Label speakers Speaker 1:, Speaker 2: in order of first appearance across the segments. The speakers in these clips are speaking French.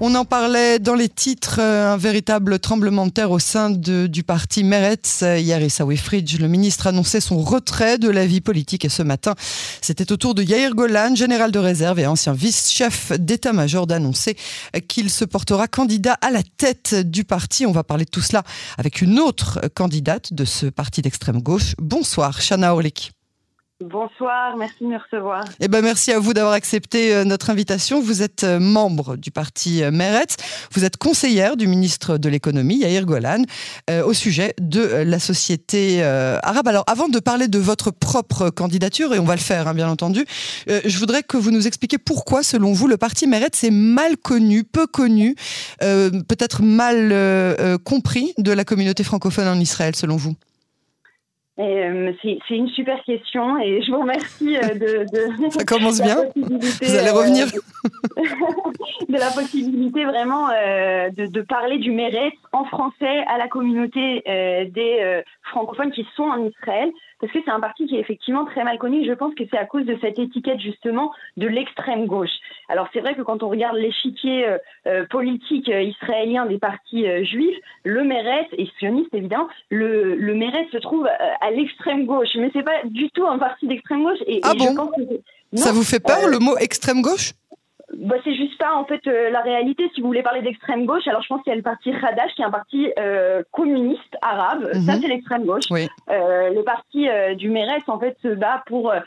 Speaker 1: On en parlait dans les titres, euh, un véritable tremblement de terre au sein du parti Meretz. Hier, Issaoui le ministre, annonçait son retrait de la vie politique et ce matin, c'était au tour de Yair Golan, général de réserve et ancien vice-chef d'état-major, d'annoncer qu'il se portera candidat à la tête du parti. On va parler de tout cela avec une autre candidate de ce parti d'extrême gauche. Bonsoir, Shana Orlik.
Speaker 2: Bonsoir, merci de me recevoir.
Speaker 1: Eh ben, merci à vous d'avoir accepté euh, notre invitation. Vous êtes euh, membre du parti euh, Meretz, vous êtes conseillère du ministre de l'économie, Yair Golan, au sujet de la société arabe. Alors, avant de parler de votre propre candidature, et on va le faire, hein, bien entendu, je voudrais que vous nous expliquiez pourquoi, selon vous, le parti Meretz est mal connu, peu connu, peut-être mal compris de la communauté francophone en Israël, selon vous?
Speaker 2: Euh, c'est une super question et je vous remercie euh, de,
Speaker 1: de ça commence bien. Vous allez revenir
Speaker 2: euh, de la possibilité vraiment de, de, parler du mérite en français à la communauté des francophones qui sont en Israël parce que c'est un parti qui est effectivement très mal connu. Je pense que c'est à cause de cette étiquette justement de l'extrême gauche. Alors c'est vrai que quand on regarde l'échiquier euh, euh politique euh, israélien des partis euh, juifs, le Meretz et sioniste évidemment, le, le Meretz se trouve à l'extrême gauche, mais c'est pas du tout un parti d'extrême gauche.
Speaker 1: Et, ah bon je pense que Ça vous fait peur le mot extrême gauche?
Speaker 2: Bah, c'est juste pas en fait euh, la réalité. Si vous voulez parler d'extrême gauche, alors je pense qu'il y a le parti Hadash qui est un parti euh, communiste arabe. Ça mhm. c'est l'extrême gauche. Euh, le parti du Meretz en fait se bat pour un,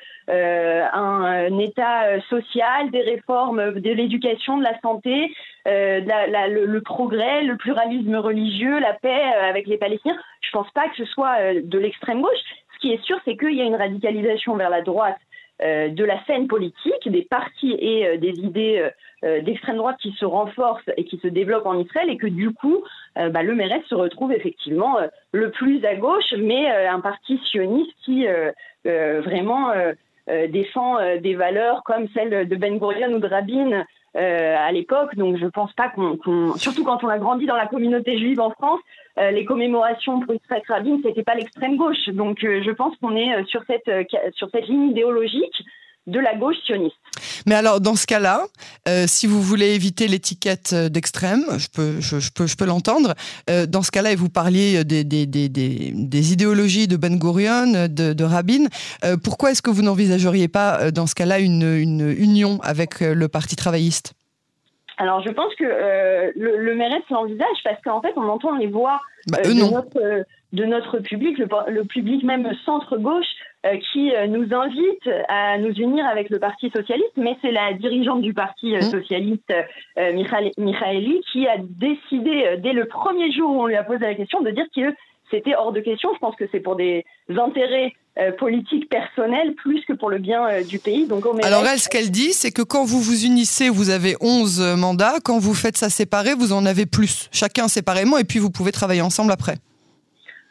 Speaker 2: un, État social, des réformes de l'éducation, de la santé, la, la, le, le, progrès, le pluralisme religieux, la paix avec les Palestiniens. Je pense pas que ce soit de l'extrême gauche. Ce qui est sûr, c'est qu'il y a une radicalisation vers la droite euh, de la scène politique, des partis et euh, des idées euh, d'extrême droite qui se renforcent et qui se développent en Israël et que du coup, bah, le Meretz se retrouve effectivement le plus à gauche, mais un parti sioniste qui vraiment défend des valeurs comme celles de Ben Gurion ou de Rabin euh, à l'époque. Donc je pense pas qu'on, surtout quand on a grandi dans la communauté juive en France, euh, les commémorations pour Israël Rabin, c'était pas l'extrême gauche. Donc euh, je pense qu'on est sur cette sur cette ligne idéologique de la gauche sioniste.
Speaker 1: Mais alors, dans ce cas-là, si vous voulez éviter l'étiquette d'extrême, je peux, je, peux, je peux l'entendre. dans ce cas-là, et vous parliez des, des, des, des, idéologies de Ben Gurion, de, de Rabin, pourquoi est-ce que vous n'envisageriez pas, dans ce cas-là, une, une union avec le Parti travailliste?
Speaker 2: Alors, je pense que euh, le, le l'envisage parce qu'en fait, on entend les voix
Speaker 1: bah, euh, de,
Speaker 2: notre, de, notre, public, le, public même centre-gauche, euh, qui nous invite à nous unir avec le Parti socialiste. Mais c'est la dirigeante du Parti mmh. socialiste, Michaeli, qui a décidé, dès le premier jour où on lui a posé la question, de dire que c'était hors de question. Je pense que c'est pour des intérêts euh, politiques personnels plus que pour le bien euh, du pays.
Speaker 1: Donc, Alors elle, ce qu'elle dit, c'est que quand vous vous unissez, vous avez 11 euh, mandats. Quand vous faites ça séparé, vous en avez plus, chacun séparément, et puis vous pouvez travailler ensemble après.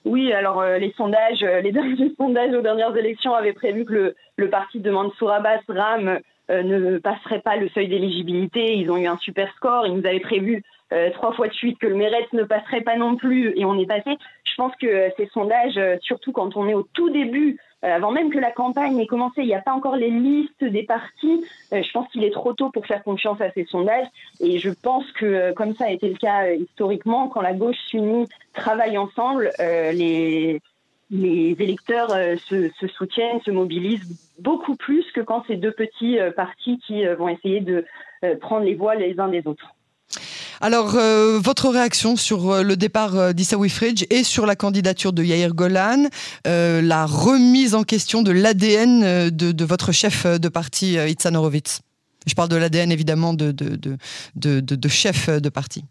Speaker 2: Oui, alors les sondages, les derniers sondages aux dernières élections avaient prévu que le, parti de Mansour Abbas, RAM, ne passerait pas le seuil d'éligibilité. Ils ont eu un super score. Ils nous avaient prévu euh, trois fois de suite que le Méretz ne passerait pas non plus et on est passé. Je pense que euh, ces sondages, euh, surtout quand on est au tout début, avant même que la campagne ait commencé, il n'y a pas encore les listes des partis. je pense qu'il est trop tôt pour faire confiance à ces sondages et je pense que, comme ça a été le cas historiquement, quand la gauche s'unit, travaille ensemble, les électeurs se, soutiennent, se mobilisent beaucoup plus que quand c'est deux petits partis qui vont essayer de prendre les voix les uns des autres.
Speaker 1: Alors, euh, votre réaction sur euh, le départ euh, d'Issaoui Fridj et sur la candidature de Yair Golan, la remise en question de l'ADN de, votre chef de parti, Itzan Horowitz? Je parle de l'ADN évidemment de, de, chef de parti.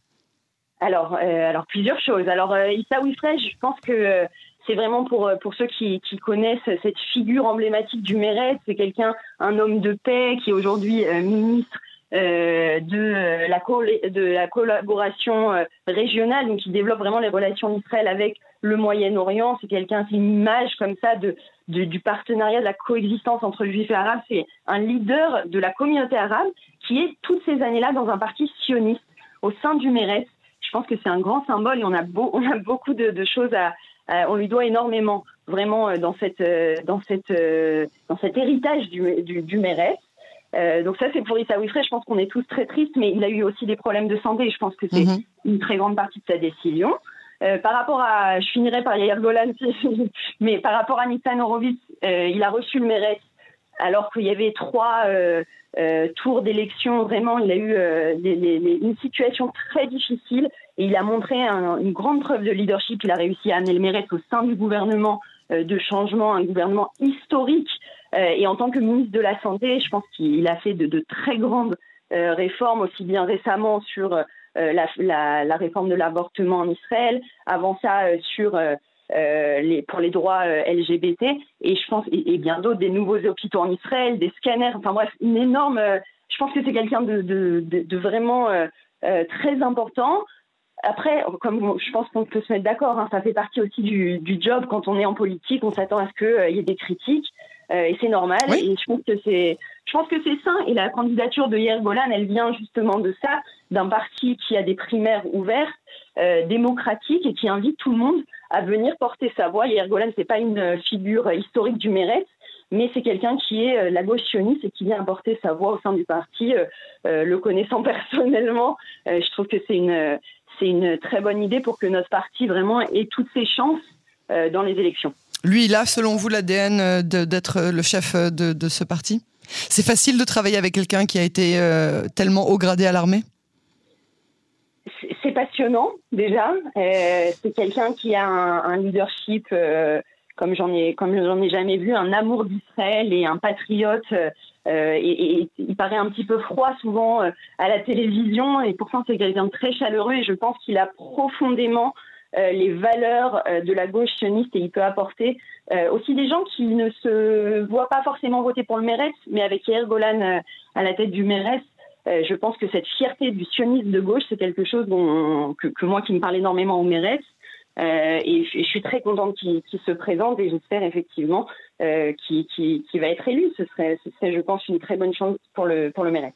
Speaker 2: Alors, alors plusieurs choses. Alors, Issaoui Fridj, je pense que c'est vraiment pour, pour ceux qui, connaissent cette figure emblématique du Méret. C'est quelqu'un, un homme de paix qui est aujourd'hui ministre de, la de la collaboration euh, régionale, donc qui développe vraiment les relations d'Israël avec le Moyen-Orient. C'est quelqu'un, c'est une image comme ça de, du partenariat, de la coexistence entre juifs et arabes. C'est un leader de la communauté arabe qui est toutes ces années-là dans un parti sioniste au sein du Mérès. Je pense que c'est un grand symbole et on a, beau, on a beaucoup de, choses à, on lui doit énormément vraiment euh, dans cette dans cette dans cet héritage du du, du Mérès. Donc ça, c'est pour Issa Frey. Je pense qu'on est tous très tristes, mais il a eu aussi des problèmes de santé. Je pense que c'est mhm. une très grande partie de sa décision. par rapport à, je finirai par Yair Golan, mais par rapport à Nissan Horowitz, il a reçu le mérite alors qu'il y avait trois euh, tour d'élection, vraiment, il a eu euh, une situation très difficile et il a montré une grande preuve de leadership. Il a réussi à amener le mérite au sein du gouvernement euh, de changement, un gouvernement historique. Et en tant que ministre de la Santé, je pense qu'il a fait de, très grandes réformes, aussi bien récemment sur la, réforme de l'avortement en Israël, avant ça sur euh, les, pour les droits euh, LGBT et je pense et, bien d'autres des nouveaux hôpitaux en Israël, des scanners, enfin bref, une énorme. Euh, je pense que c'est quelqu'un de, vraiment très important. Après, comme je pense qu'on peut se mettre d'accord, hein, ça fait partie aussi du, job quand on est en politique, on s'attend à ce qu'il y ait des critiques. Et c'est normal. Et je pense que c'est, je pense que c'est sain. Et la candidature de Yair Golan, elle vient justement de ça, d'un parti qui a des primaires ouvertes, euh, démocratiques et qui invite tout le monde à venir porter sa voix. Yair Golan, c'est pas une figure historique du Mérès, mais c'est quelqu'un qui est euh, la gauche sioniste et qui vient apporter sa voix au sein du parti. Euh, le connaissant personnellement, je trouve que c'est une, c'est une très bonne idée pour que notre parti vraiment ait toutes ses chances dans les élections.
Speaker 1: Lui, il a, selon vous, l'ADN d'être le chef de, de ce parti? C'est facile de travailler avec quelqu'un qui a été tellement haut gradé à l'armée?
Speaker 2: C'est passionnant déjà. Euh, c'est quelqu'un qui a un, leadership euh, comme j'en ai ai jamais vu, un amour d'Israël et un patriote. Euh, et, il paraît un petit peu froid souvent à la télévision et pourtant c'est quelqu'un de très chaleureux et je pense qu'il a profondément les valeurs de la gauche sioniste et il peut apporter aussi des gens qui ne se voient pas forcément voter pour le Mérès, mais avec Yair Golan à la tête du Mérès, euh, je pense que cette fierté du sionisme de gauche, c'est quelque chose dont, que, moi qui me parle énormément au Mérès. Euh, et, je, suis très contente qu'il se présente et j'espère effectivement euh, qu'il va être élu. Ce serait, ce serait, je pense, une très bonne chance pour le, pour le Mérès.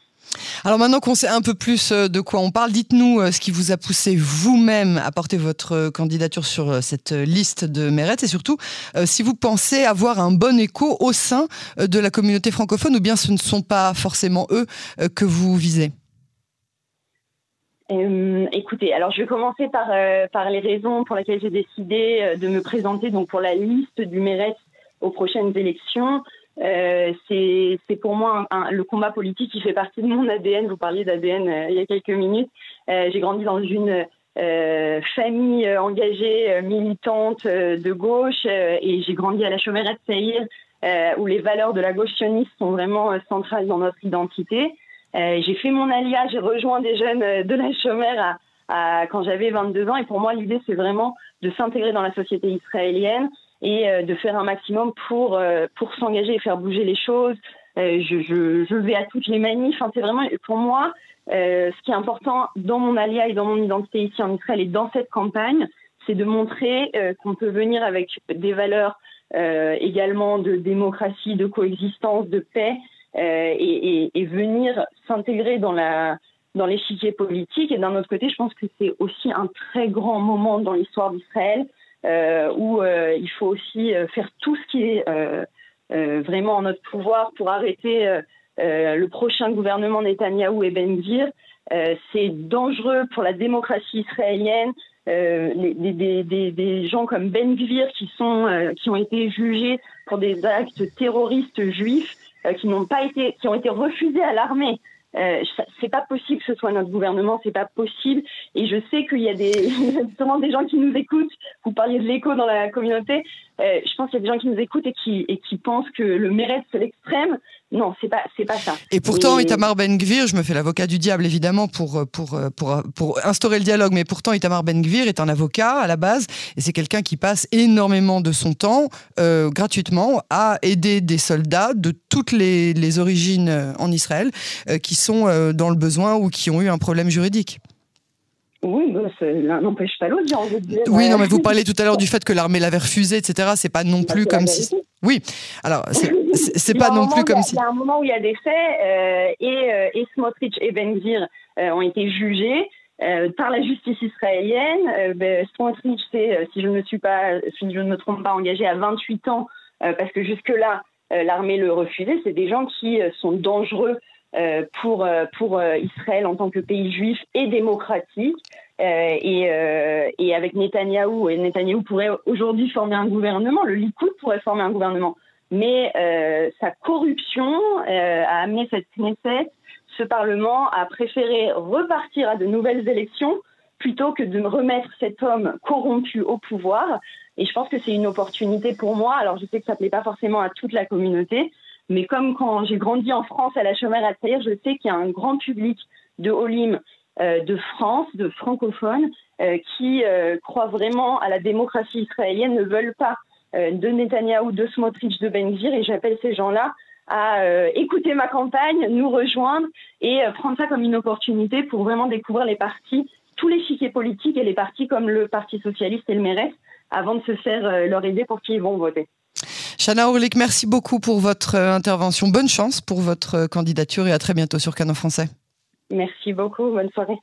Speaker 1: Alors maintenant qu'on sait un peu plus euh, de quoi on parle, dites-nous euh, ce qui vous a poussé vous-même à porter votre euh, candidature sur cette liste de mérites et surtout si vous pensez avoir un bon écho au sein de la communauté francophone ou bien ce ne sont pas forcément eux que vous visez.
Speaker 2: écoutez, alors je vais commencer par, par les raisons pour lesquelles j'ai décidé de me présenter donc pour la liste du mérite aux prochaines élections. Euh, c'est pour moi le combat politique qui fait partie de mon ADN. Vous parliez d'ADN euh, il y a quelques minutes. Euh, j'ai grandi dans une famille engagée, militante de gauche, et j'ai grandi à la Chaumerette Saïr, où les valeurs de la gauche sioniste sont vraiment centrales dans notre identité. j'ai fait mon alia, j'ai rejoint des jeunes de la Chaumerette à, quand j'avais 22 ans, et pour moi l'idée c'est vraiment de s'intégrer dans la société israélienne, et euh, de faire un maximum pour, euh, pour s'engager et faire bouger les choses. Euh, je, je, je, vais à toutes les manifs. Enfin, c'est vraiment, pour moi, ce qui est important dans mon alia et dans mon identité ici en Israël et dans cette campagne, c'est de montrer qu'on peut venir avec des valeurs également de démocratie, de coexistence, de paix, et, et, et, venir s'intégrer dans la dans l'échiquier politique. Et d'un autre côté, je pense que c'est aussi un très grand moment dans l'histoire d'Israël euh, où euh, il faut aussi euh, faire tout ce qui est vraiment en notre pouvoir pour arrêter le prochain gouvernement Netanyahou et Ben Gvir. c'est dangereux pour la démocratie israélienne. Euh, des, des, des, gens comme Ben Gvir qui sont qui ont été jugés pour des actes terroristes juifs qui n'ont pas été qui ont été refusés à l'armée euh, c'est pas possible que ce soit notre gouvernement, c'est pas possible. Et je sais qu'il y a des, des gens qui nous écoutent. Vous parliez de l'écho dans la communauté. Euh, je pense qu'il y a des gens qui nous écoutent et qui, et qui pensent que le mérite c'est l'extrême. Non, c'est pas, c'est pas ça.
Speaker 1: Et pourtant, Itamar Ben-Gvir, je me fais l'avocat du diable évidemment pour, pour, pour, pour instaurer le dialogue, mais pourtant Itamar Ben-Gvir est un avocat à la base et c'est quelqu'un qui passe énormément de son temps euh, gratuitement à aider des soldats de toutes les, les origines euh, en Israël euh, qui sont euh, dans le besoin ou qui ont eu un problème juridique.
Speaker 2: Oui, bah, l'un n'empêche pas l'autre, j'ai envie de dire.
Speaker 1: Oui, non, mais vous parlez tout à l'heure du fait que l'armée l'avait refusé, etc. C'est pas non bah, plus comme si. Oui, alors c'est pas non plus comme si.
Speaker 2: Il y a un moment où il y a des faits euh, et, euh, et Smotrich et Benzir euh, ont été jugés. Euh, par la justice israélienne, euh, ben, Smotrich, c'est, si je ne me suis pas, si je ne me trompe pas, engagé à 28 ans, parce que jusque là, l'armée le refusait. C'est des gens qui sont dangereux pour, pour Israël en tant que pays juif et démocratique. et, et avec Netanyahou, et Netanyahou pourrait aujourd'hui former un gouvernement, le Likoud pourrait former un gouvernement. Mais sa corruption a amené cette Knesset, ce Parlement, à préférer repartir à de nouvelles élections plutôt que de remettre cet homme corrompu au pouvoir. Et je pense que c'est une opportunité pour moi. Alors, je sais que ça ne plaît pas forcément à toute la communauté, mais comme quand j'ai grandi en France à la Chomère à je sais qu'il y a un grand public de Olim euh, de France, de francophones, euh, qui euh, croient vraiment à la démocratie israélienne, ne veulent pas de Netanyahou, de Smotrich, de Bengir, et j'appelle ces gens-là à écouter ma campagne, nous rejoindre et prendre ça comme une opportunité pour vraiment découvrir les partis tous les chiquiers politiques et les partis comme le Parti socialiste et le MERES avant de se faire euh, leur idée pour qui ils vont voter.
Speaker 1: Chana Orlik, merci beaucoup pour votre euh, intervention. Bonne chance pour votre euh, candidature et à très bientôt sur Canon Français.
Speaker 2: Merci beaucoup. Bonne soirée.